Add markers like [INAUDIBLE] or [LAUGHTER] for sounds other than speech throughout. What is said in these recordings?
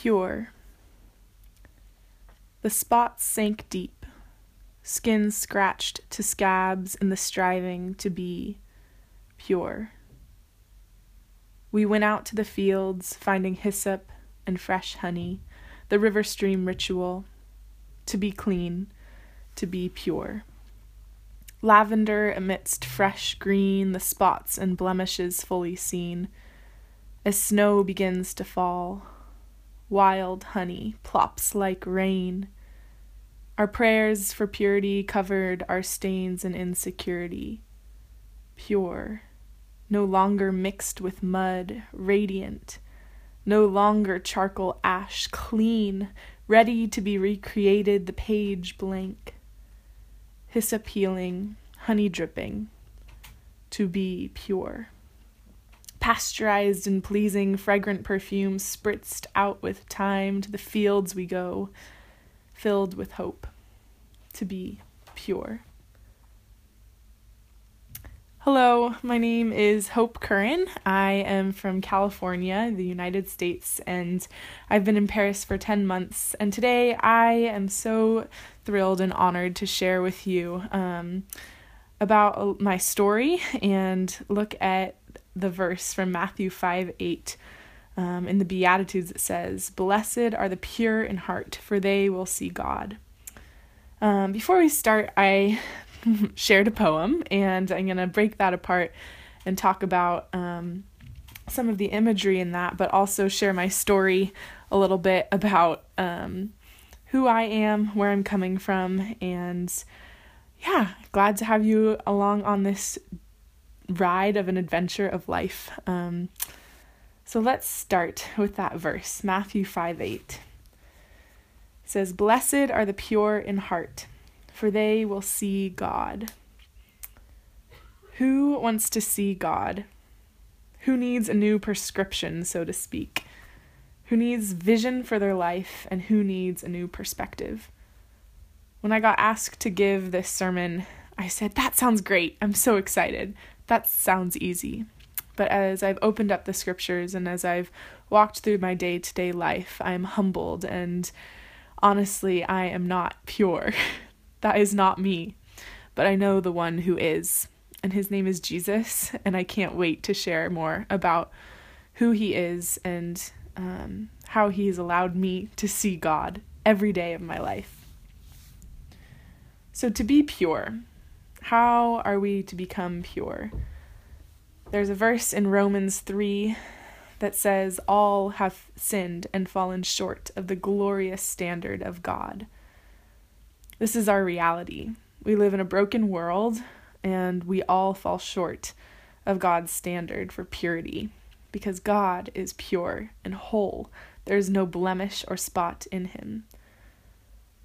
Pure. The spots sank deep, skin scratched to scabs in the striving to be pure. We went out to the fields, finding hyssop and fresh honey, the river stream ritual, to be clean, to be pure. Lavender amidst fresh green, the spots and blemishes fully seen. As snow begins to fall, wild honey plops like rain. Our prayers for purity covered our stains and insecurity. Pure, no longer mixed with mud, radiant, no longer charcoal ash, clean, ready to be recreated, the page blank. Hyssop healing, honey dripping, to be pure. Pasteurized and pleasing, fragrant perfume spritzed out with time to the fields we go, filled with hope, to be pure. Hello, my name is Hope Curran. I am from California, the United States, and I've been in Paris for 10 months. And today I am so thrilled and honored to share with you um, about my story and look at the verse from Matthew 5 8. Um, in the Beatitudes, it says, Blessed are the pure in heart, for they will see God. Um, before we start, I [LAUGHS] shared a poem, and I'm going to break that apart and talk about um, some of the imagery in that, but also share my story a little bit about um, who I am, where I'm coming from, and yeah, glad to have you along on this ride of an adventure of life. Um, so let's start with that verse, Matthew 5 8. It says, Blessed are the pure in heart for they will see God. Who wants to see God? Who needs a new prescription, so to speak? Who needs vision for their life and who needs a new perspective? When I got asked to give this sermon, I said, That sounds great. I'm so excited. That sounds easy. But as I've opened up the scriptures and as I've walked through my day to day life, I am humbled and honestly, I am not pure. [LAUGHS] That is not me, but I know the one who is, and his name is Jesus, and I can't wait to share more about who he is and um, how he has allowed me to see God every day of my life. So, to be pure, how are we to become pure? There's a verse in Romans 3 that says, All have sinned and fallen short of the glorious standard of God. This is our reality. We live in a broken world and we all fall short of God's standard for purity because God is pure and whole. There is no blemish or spot in him.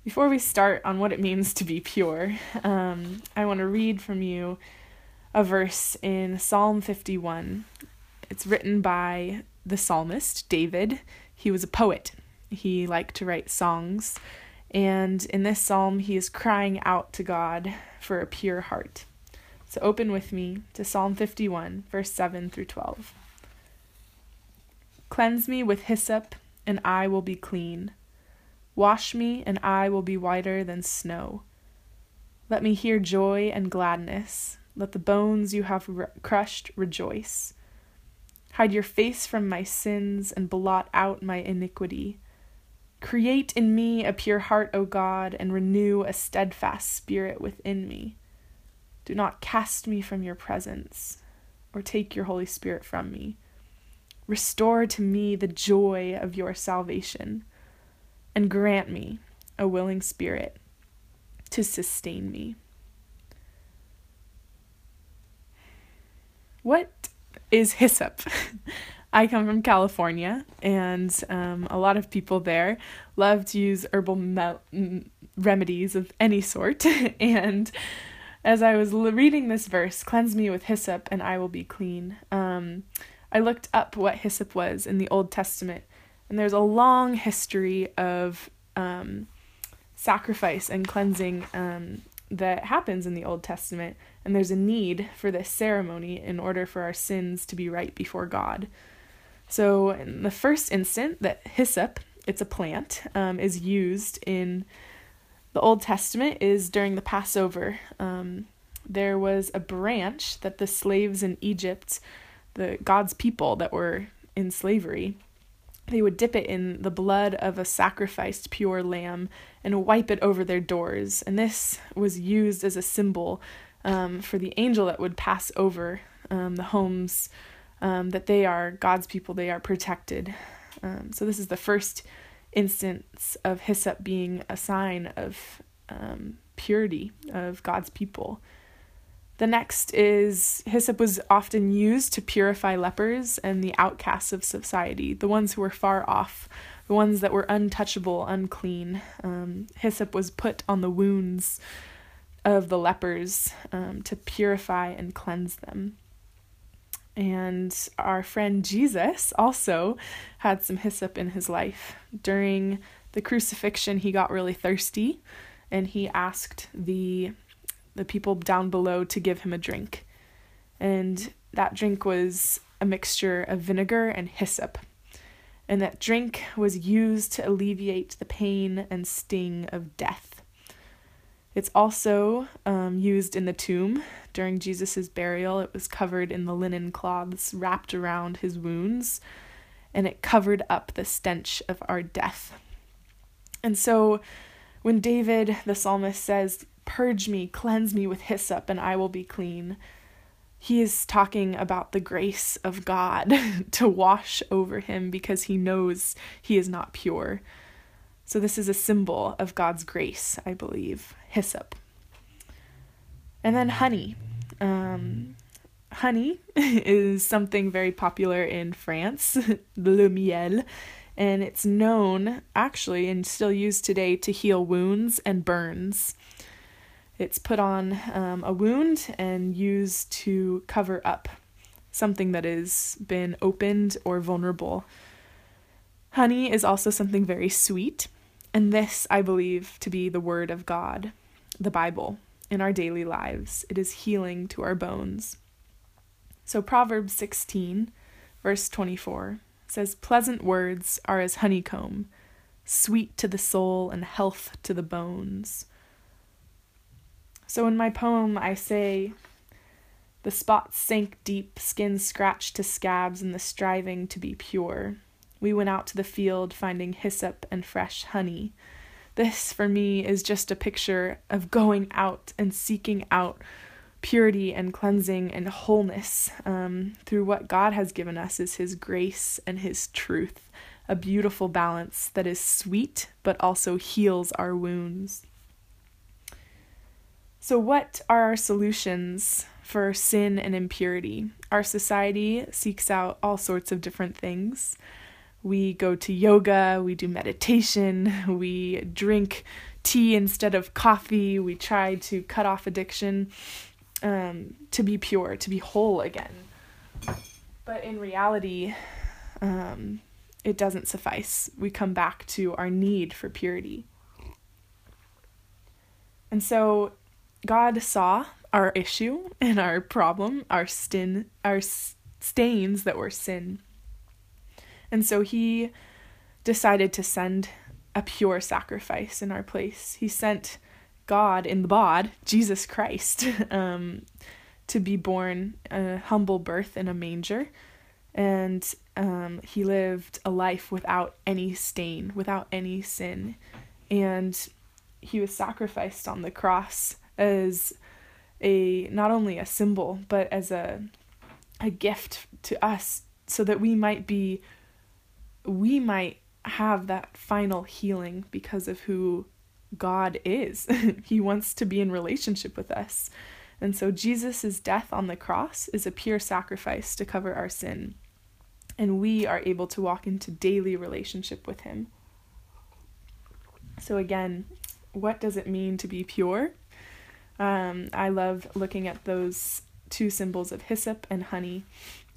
Before we start on what it means to be pure, um, I want to read from you a verse in Psalm 51. It's written by the psalmist David. He was a poet, he liked to write songs. And in this psalm, he is crying out to God for a pure heart. So open with me to Psalm 51, verse 7 through 12. Cleanse me with hyssop, and I will be clean. Wash me, and I will be whiter than snow. Let me hear joy and gladness. Let the bones you have re- crushed rejoice. Hide your face from my sins and blot out my iniquity. Create in me a pure heart, O God, and renew a steadfast spirit within me. Do not cast me from your presence, or take your Holy Spirit from me. Restore to me the joy of your salvation, and grant me a willing spirit to sustain me. What is hyssop? [LAUGHS] I come from California, and um, a lot of people there love to use herbal me- remedies of any sort. [LAUGHS] and as I was reading this verse, cleanse me with hyssop, and I will be clean, um, I looked up what hyssop was in the Old Testament, and there's a long history of um, sacrifice and cleansing um, that happens in the Old Testament, and there's a need for this ceremony in order for our sins to be right before God. So, in the first instant, that hyssop it's a plant, um, is used in the Old Testament is during the Passover. Um, there was a branch that the slaves in Egypt, the God's people that were in slavery, they would dip it in the blood of a sacrificed pure lamb and wipe it over their doors. And this was used as a symbol um, for the angel that would pass over um, the homes um, that they are God's people, they are protected. Um, so, this is the first instance of hyssop being a sign of um, purity of God's people. The next is hyssop was often used to purify lepers and the outcasts of society, the ones who were far off, the ones that were untouchable, unclean. Um, hyssop was put on the wounds of the lepers um, to purify and cleanse them. And our friend Jesus also had some hyssop in his life. During the crucifixion, he got really thirsty and he asked the the people down below to give him a drink. And that drink was a mixture of vinegar and hyssop. And that drink was used to alleviate the pain and sting of death. It's also um, used in the tomb during Jesus' burial. It was covered in the linen cloths wrapped around his wounds, and it covered up the stench of our death. And so, when David, the psalmist, says, Purge me, cleanse me with hyssop, and I will be clean, he is talking about the grace of God [LAUGHS] to wash over him because he knows he is not pure. So, this is a symbol of God's grace, I believe hyssop. And then honey. Um, honey [LAUGHS] is something very popular in France, [LAUGHS] le miel, and it's known actually and still used today to heal wounds and burns. It's put on um, a wound and used to cover up something that has been opened or vulnerable. Honey is also something very sweet, and this I believe to be the Word of God the Bible in our daily lives. It is healing to our bones. So, Proverbs 16, verse 24 says, Pleasant words are as honeycomb, sweet to the soul and health to the bones. So, in my poem, I say, The spots sank deep, skin scratched to scabs in the striving to be pure. We went out to the field finding hyssop and fresh honey this, for me, is just a picture of going out and seeking out purity and cleansing and wholeness um, through what God has given us is His grace and His truth, a beautiful balance that is sweet but also heals our wounds. So, what are our solutions for sin and impurity? Our society seeks out all sorts of different things. We go to yoga, we do meditation, [LAUGHS] we drink tea instead of coffee, we try to cut off addiction um, to be pure, to be whole again. But in reality, um, it doesn't suffice. We come back to our need for purity. And so God saw our issue and our problem, our sin, our stains that were sin and so he decided to send a pure sacrifice in our place. He sent God in the bod, Jesus Christ, [LAUGHS] um, to be born a humble birth in a manger. And um, he lived a life without any stain, without any sin. And he was sacrificed on the cross as a not only a symbol, but as a a gift to us so that we might be we might have that final healing because of who God is. [LAUGHS] he wants to be in relationship with us. And so Jesus' death on the cross is a pure sacrifice to cover our sin. And we are able to walk into daily relationship with him. So, again, what does it mean to be pure? Um, I love looking at those two symbols of hyssop and honey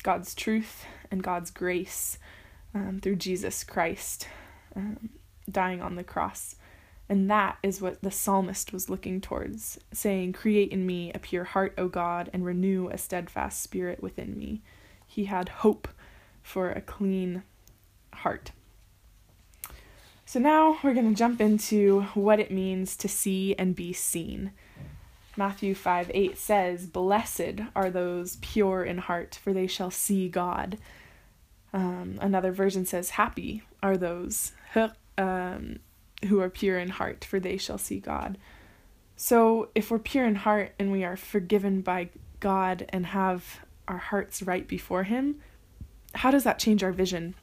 God's truth and God's grace um, through Jesus Christ um, dying on the cross. And that is what the psalmist was looking towards, saying, Create in me a pure heart, O God, and renew a steadfast spirit within me. He had hope for a clean heart. So now we're going to jump into what it means to see and be seen. Matthew 5 8 says, Blessed are those pure in heart, for they shall see God. Um, another version says, Happy are those um, who are pure in heart, for they shall see God. So if we're pure in heart and we are forgiven by God and have our hearts right before Him, how does that change our vision?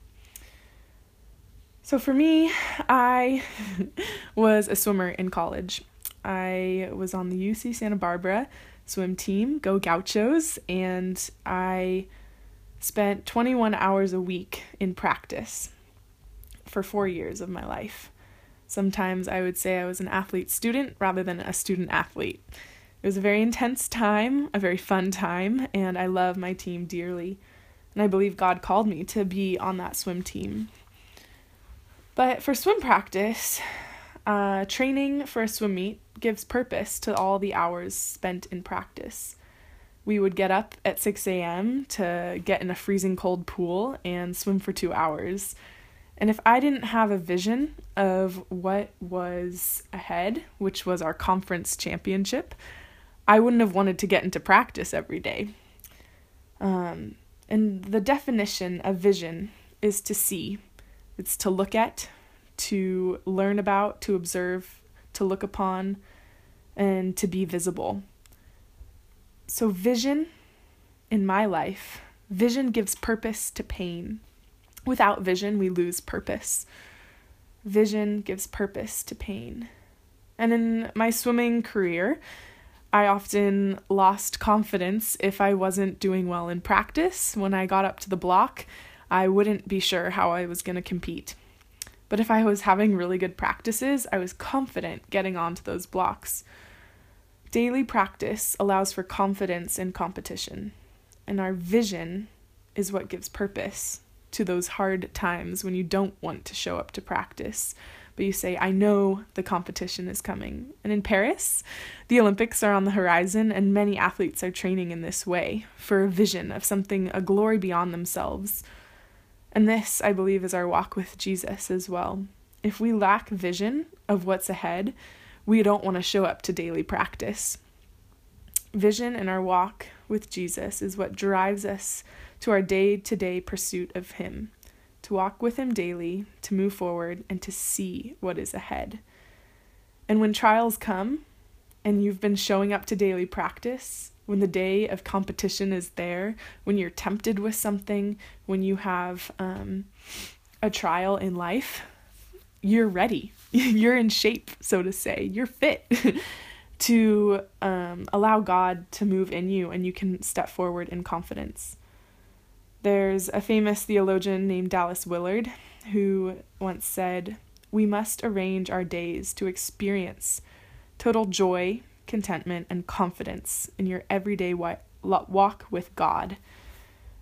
So for me, I [LAUGHS] was a swimmer in college. I was on the UC Santa Barbara swim team, Go Gauchos, and I spent 21 hours a week in practice for four years of my life. Sometimes I would say I was an athlete student rather than a student athlete. It was a very intense time, a very fun time, and I love my team dearly. And I believe God called me to be on that swim team. But for swim practice, uh, training for a swim meet gives purpose to all the hours spent in practice. We would get up at 6 a.m. to get in a freezing cold pool and swim for two hours. And if I didn't have a vision of what was ahead, which was our conference championship, I wouldn't have wanted to get into practice every day. Um, and the definition of vision is to see, it's to look at, to learn about, to observe, to look upon, and to be visible. So, vision in my life, vision gives purpose to pain. Without vision, we lose purpose. Vision gives purpose to pain. And in my swimming career, I often lost confidence if I wasn't doing well in practice. When I got up to the block, I wouldn't be sure how I was going to compete. But if I was having really good practices, I was confident getting onto those blocks. Daily practice allows for confidence in competition, and our vision is what gives purpose to those hard times when you don't want to show up to practice, but you say, I know the competition is coming. And in Paris, the Olympics are on the horizon, and many athletes are training in this way for a vision of something, a glory beyond themselves and this, I believe, is our walk with Jesus as well. If we lack vision of what's ahead, we don't want to show up to daily practice. Vision in our walk with Jesus is what drives us to our day to day pursuit of Him, to walk with Him daily, to move forward, and to see what is ahead. And when trials come and you've been showing up to daily practice, when the day of competition is there, when you're tempted with something, when you have um, a trial in life, you're ready. [LAUGHS] you're in shape, so to say. You're fit [LAUGHS] to um, allow God to move in you and you can step forward in confidence. There's a famous theologian named Dallas Willard who once said, We must arrange our days to experience total joy contentment, and confidence in your everyday walk with God.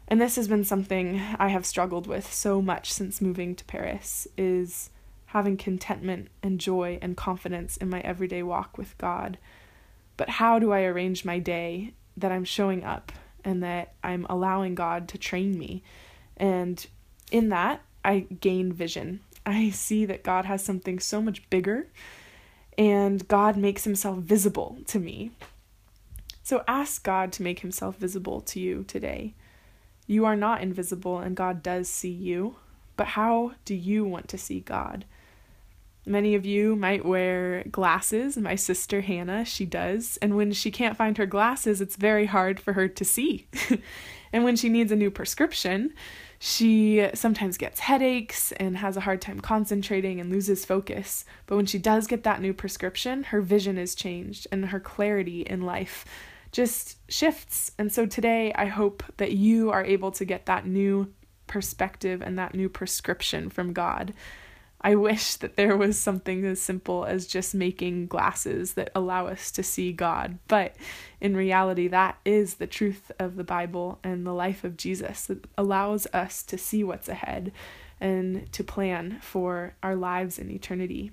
And this has been something I have struggled with so much since moving to Paris is having contentment and joy and confidence in my everyday walk with God. But how do I arrange my day that I'm showing up and that I'm allowing God to train me? And in that, I gain vision. I see that God has something so much bigger and God makes himself visible to me. So ask God to make himself visible to you today. You are not invisible, and God does see you, but how do you want to see God? Many of you might wear glasses. My sister Hannah, she does. And when she can't find her glasses, it's very hard for her to see. [LAUGHS] and when she needs a new prescription, she sometimes gets headaches and has a hard time concentrating and loses focus. But when she does get that new prescription, her vision is changed and her clarity in life just shifts. And so today, I hope that you are able to get that new perspective and that new prescription from God I wish that there was something as simple as just making glasses that allow us to see God. But in reality, that is the truth of the Bible and the life of Jesus. that allows us to see what's ahead and to plan for our lives in eternity,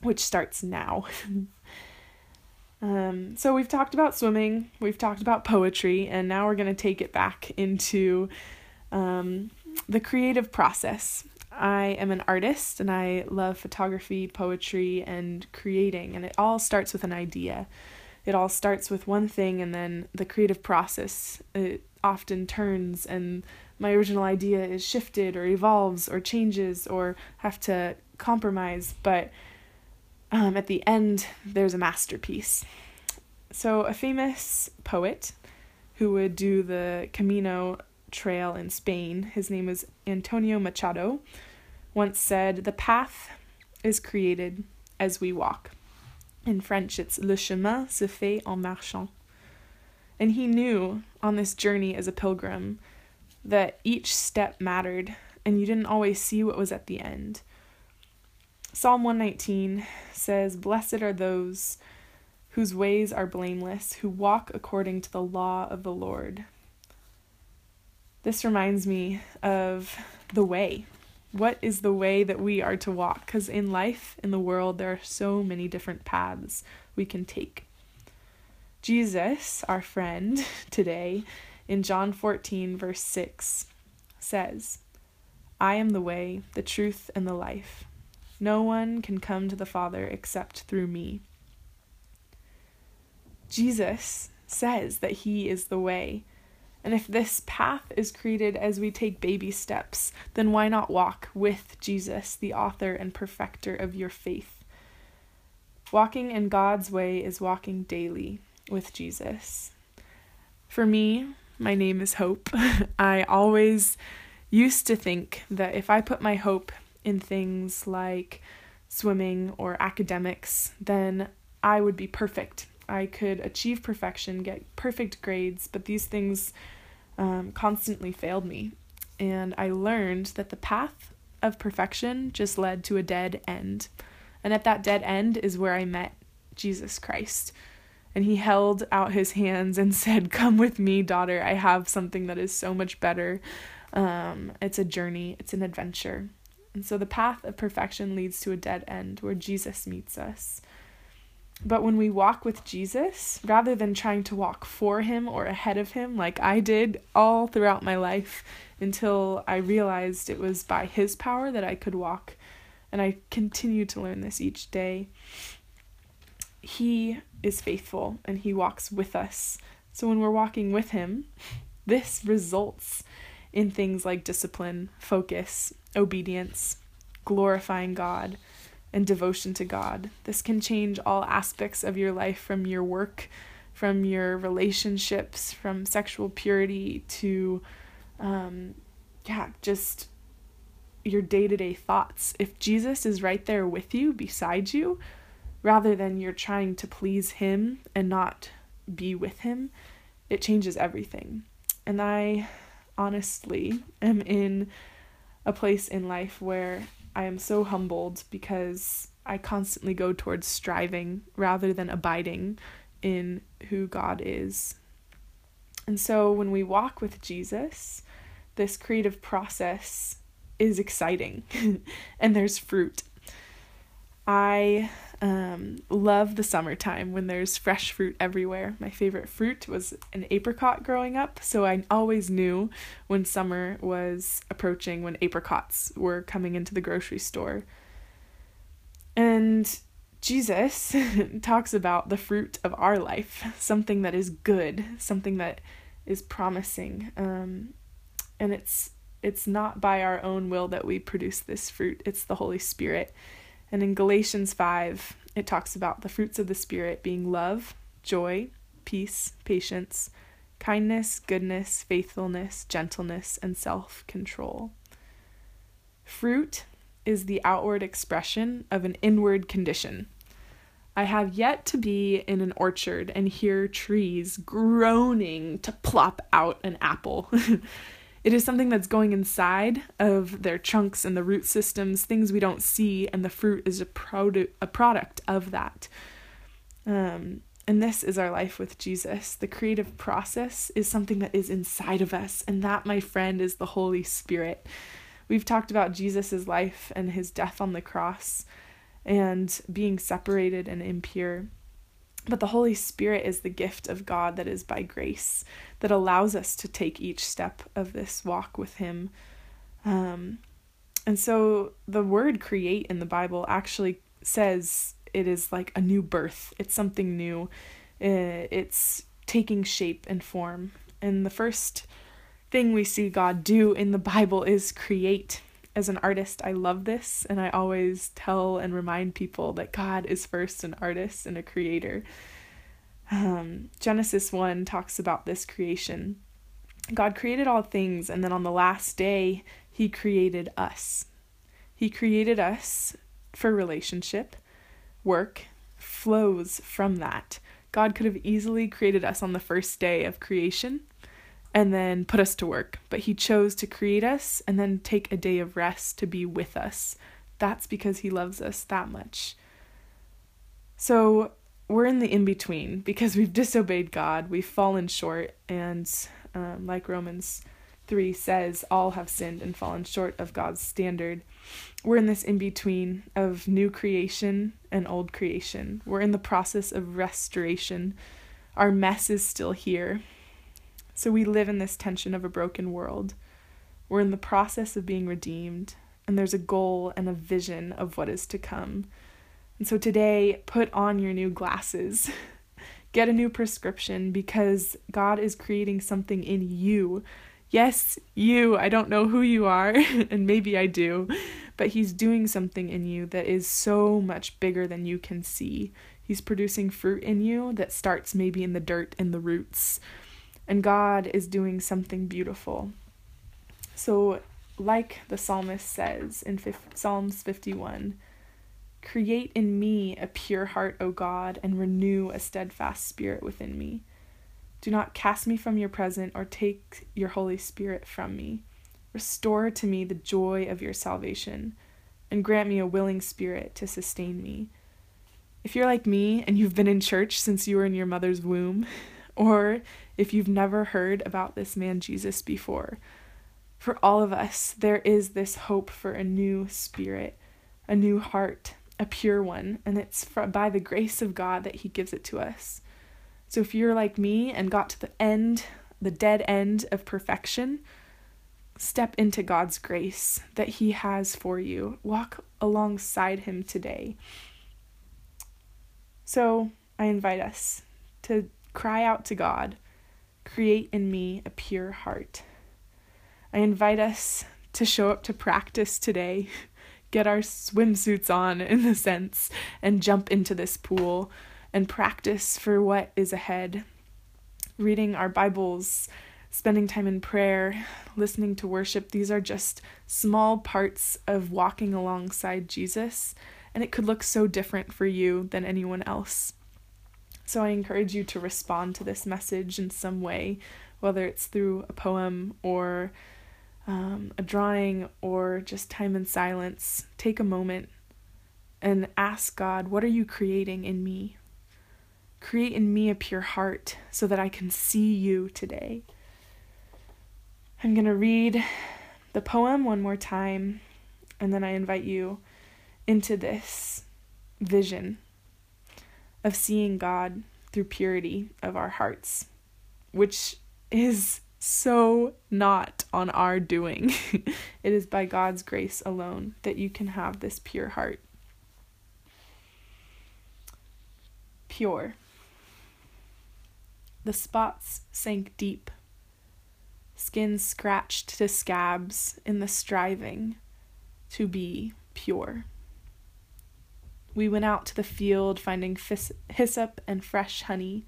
which starts now. [LAUGHS] um, so, we've talked about swimming, we've talked about poetry, and now we're going to take it back into um, the creative process I am an artist and I love photography, poetry, and creating, and it all starts with an idea. It all starts with one thing, and then the creative process it often turns, and my original idea is shifted or evolves or changes or have to compromise. But um, at the end, there's a masterpiece. So, a famous poet who would do the Camino trail in Spain, his name was Antonio Machado, once said, The path is created as we walk. In French, it's Le chemin se fait en marchant. And he knew on this journey as a pilgrim that each step mattered and you didn't always see what was at the end. Psalm 119 says, Blessed are those whose ways are blameless, who walk according to the law of the Lord. This reminds me of the way. What is the way that we are to walk? Because in life, in the world, there are so many different paths we can take. Jesus, our friend [LAUGHS] today, in John 14, verse 6, says, I am the way, the truth, and the life. No one can come to the Father except through me. Jesus says that He is the way. And if this path is created as we take baby steps, then why not walk with Jesus, the author and perfecter of your faith? Walking in God's way is walking daily with Jesus. For me, my name is Hope. [LAUGHS] I always used to think that if I put my hope in things like swimming or academics, then I would be perfect I could achieve perfection, get perfect grades, but these things um, constantly failed me. And I learned that the path of perfection just led to a dead end. And at that dead end is where I met Jesus Christ. And he held out his hands and [LAUGHS] said, Come with me, daughter. I have something that is so much better. Um, it's a journey, it's an adventure. And so the path of perfection leads to a dead end where Jesus meets us. But when we walk with Jesus, rather than trying to walk for him or ahead of him, like I did all throughout my life until I realized it was by his power that I could walk, and I continue to learn this each day, he is faithful and he walks with us. So when we're walking with him, this results in things like discipline, focus, obedience, glorifying God and devotion to God. This can change all aspects of your life from your work, from your relationships, from sexual purity to, um, yeah, just your day to day thoughts. If Jesus is right there with you, beside you, rather than you're trying to please Him and not be with Him, it changes everything. And I honestly am in a place in life where I am so humbled because I constantly go towards striving rather than abiding in who God is. And so when we walk with Jesus, this creative process is exciting [LAUGHS] and there's fruit. I um, love the summertime when there's fresh fruit everywhere. My favorite fruit was an apricot growing up, so I always knew when summer was approaching when apricots were coming into the grocery store. And Jesus [LAUGHS] talks about the fruit of our life, something that is good, something that is promising. Um, and it's it's not by our own will that we produce this fruit. It's the Holy Spirit and in Galatians 5, it talks about the fruits of the Spirit being love, joy, peace, patience, kindness, goodness, faithfulness, gentleness, and self control. Fruit is the outward expression of an inward condition. I have yet to be in an orchard and hear trees groaning to plop out an apple. [LAUGHS] It is something that's going inside of their trunks and the root systems, things we don't see, and the fruit is a, produ- a product of that. Um, and this is our life with Jesus. The creative process is something that is inside of us, and that, my friend, is the Holy Spirit. We've talked about Jesus' life and his death on the cross and being separated and impure. But the Holy Spirit is the gift of God that is by grace, that allows us to take each step of this walk with Him. Um, And so the word create in the Bible actually says it is like a new birth, it's something new, uh, it's taking shape and form. And the first thing we see God do in the Bible is create. As an artist, I love this, and I always tell and remind people that God is first an artist and a creator. Um, Genesis 1 talks about this creation. God created all things, and then on the last day, He created us. He created us for relationship, work flows from that. God could have easily created us on the first day of creation and then put us to work, but He chose to create us and then take a day of rest to be with us. That's because He loves us that much. So we're in the in between because we've disobeyed God, we've fallen short, and um, like Romans 3 says, all have sinned and fallen short of God's standard. We're in this in between of new creation and old creation. We're in the process of restoration. Our mess is still here. So we live in this tension of a broken world. We're in the process of being redeemed, and there's a goal and a vision of what is to come. And so today, put on your new glasses. [LAUGHS] Get a new prescription because God is creating something in you. Yes, you. I don't know who you are, [LAUGHS] and maybe I do, but He's doing something in you that is so much bigger than you can see. He's producing fruit in you that starts maybe in the dirt and the roots. And God is doing something beautiful. So, like the psalmist says in Psalms 51, Create in me a pure heart, O God, and renew a steadfast spirit within me. Do not cast me from your presence or take your Holy Spirit from me. Restore to me the joy of your salvation, and grant me a willing spirit to sustain me. If you're like me and you've been in church since you were in your mother's womb, [LAUGHS] or if you've never heard about this man Jesus before, for all of us, there is this hope for a new spirit, a new heart, a pure one, and it's by the grace of God that He gives it to us. So if you're like me and got to the end, the dead end of perfection, step into God's grace that He has for you. Walk alongside Him today. So I invite us to cry out to God, create in me a pure heart. I invite us to show up to practice today [LAUGHS] get our swimsuits on, in a sense, and jump into this pool and practice for what is ahead. Reading our Bibles, spending time in prayer, listening to worship, these are just small parts of walking alongside Jesus, and it could look so different for you than anyone else. So I encourage you to respond to this message in some way, whether it's through a poem or um, a drawing or just time in silence, take a moment and ask God, What are you creating in me? Create in me a pure heart so that I can see you today. I'm going to read the poem one more time, and then I invite you into this vision of seeing God through purity of our hearts, which is so not on our doing. [LAUGHS] it is by God's grace alone that you can have this pure heart. Pure. The spots sank deep, skin scratched to scabs in the striving to be pure. We went out to the field finding hyssop and fresh honey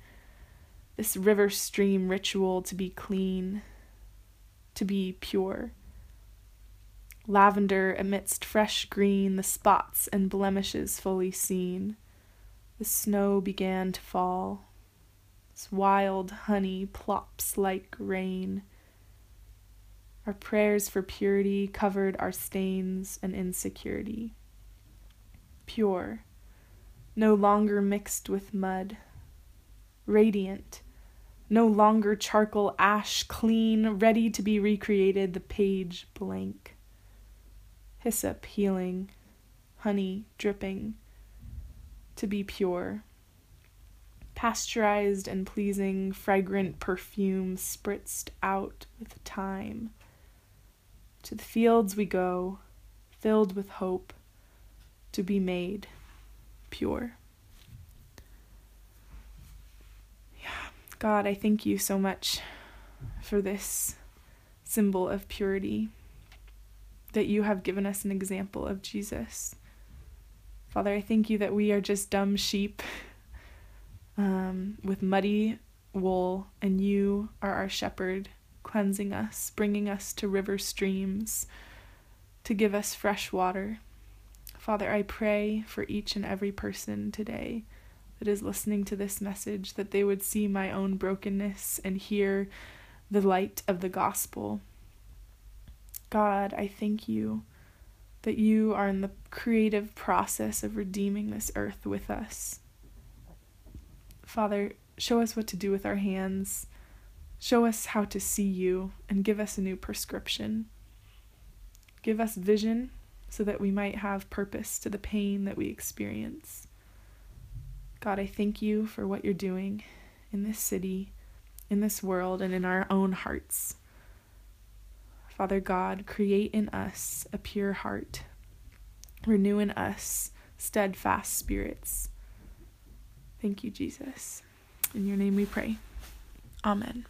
this river stream ritual to be clean, to be pure. Lavender amidst fresh green, the spots and blemishes fully seen. The snow began to fall. This wild honey plops like rain. Our prayers for purity covered our stains and insecurity. Pure, no longer mixed with mud, radiant, no longer charcoal ash clean, ready to be recreated, the page blank. Hyssop healing, honey dripping, to be pure. Pasteurized and pleasing, fragrant perfume spritzed out with time. To the fields we go, filled with hope to be made pure. Yeah, God, I thank you so much for this symbol of purity, that you have given us an example of Jesus. Father, I thank you that we are just dumb sheep [LAUGHS] um, with muddy wool, and you are our shepherd, cleansing us, bringing us to river streams to give us fresh water. Father, I pray for each and every person today that is listening to this message that they would see my own brokenness and hear the light of the gospel. God, I thank you that you are in the creative process of redeeming this earth with us. Father, show us what to do with our hands. Show us how to see you and give us a new prescription. Give us vision so that we might have purpose to the pain that we experience. God, I thank you for what you're doing in this city, in this world, and in our own hearts. Father God, create in us a pure heart, renew in us steadfast spirits. Thank you, Jesus. In your name we pray. Amen.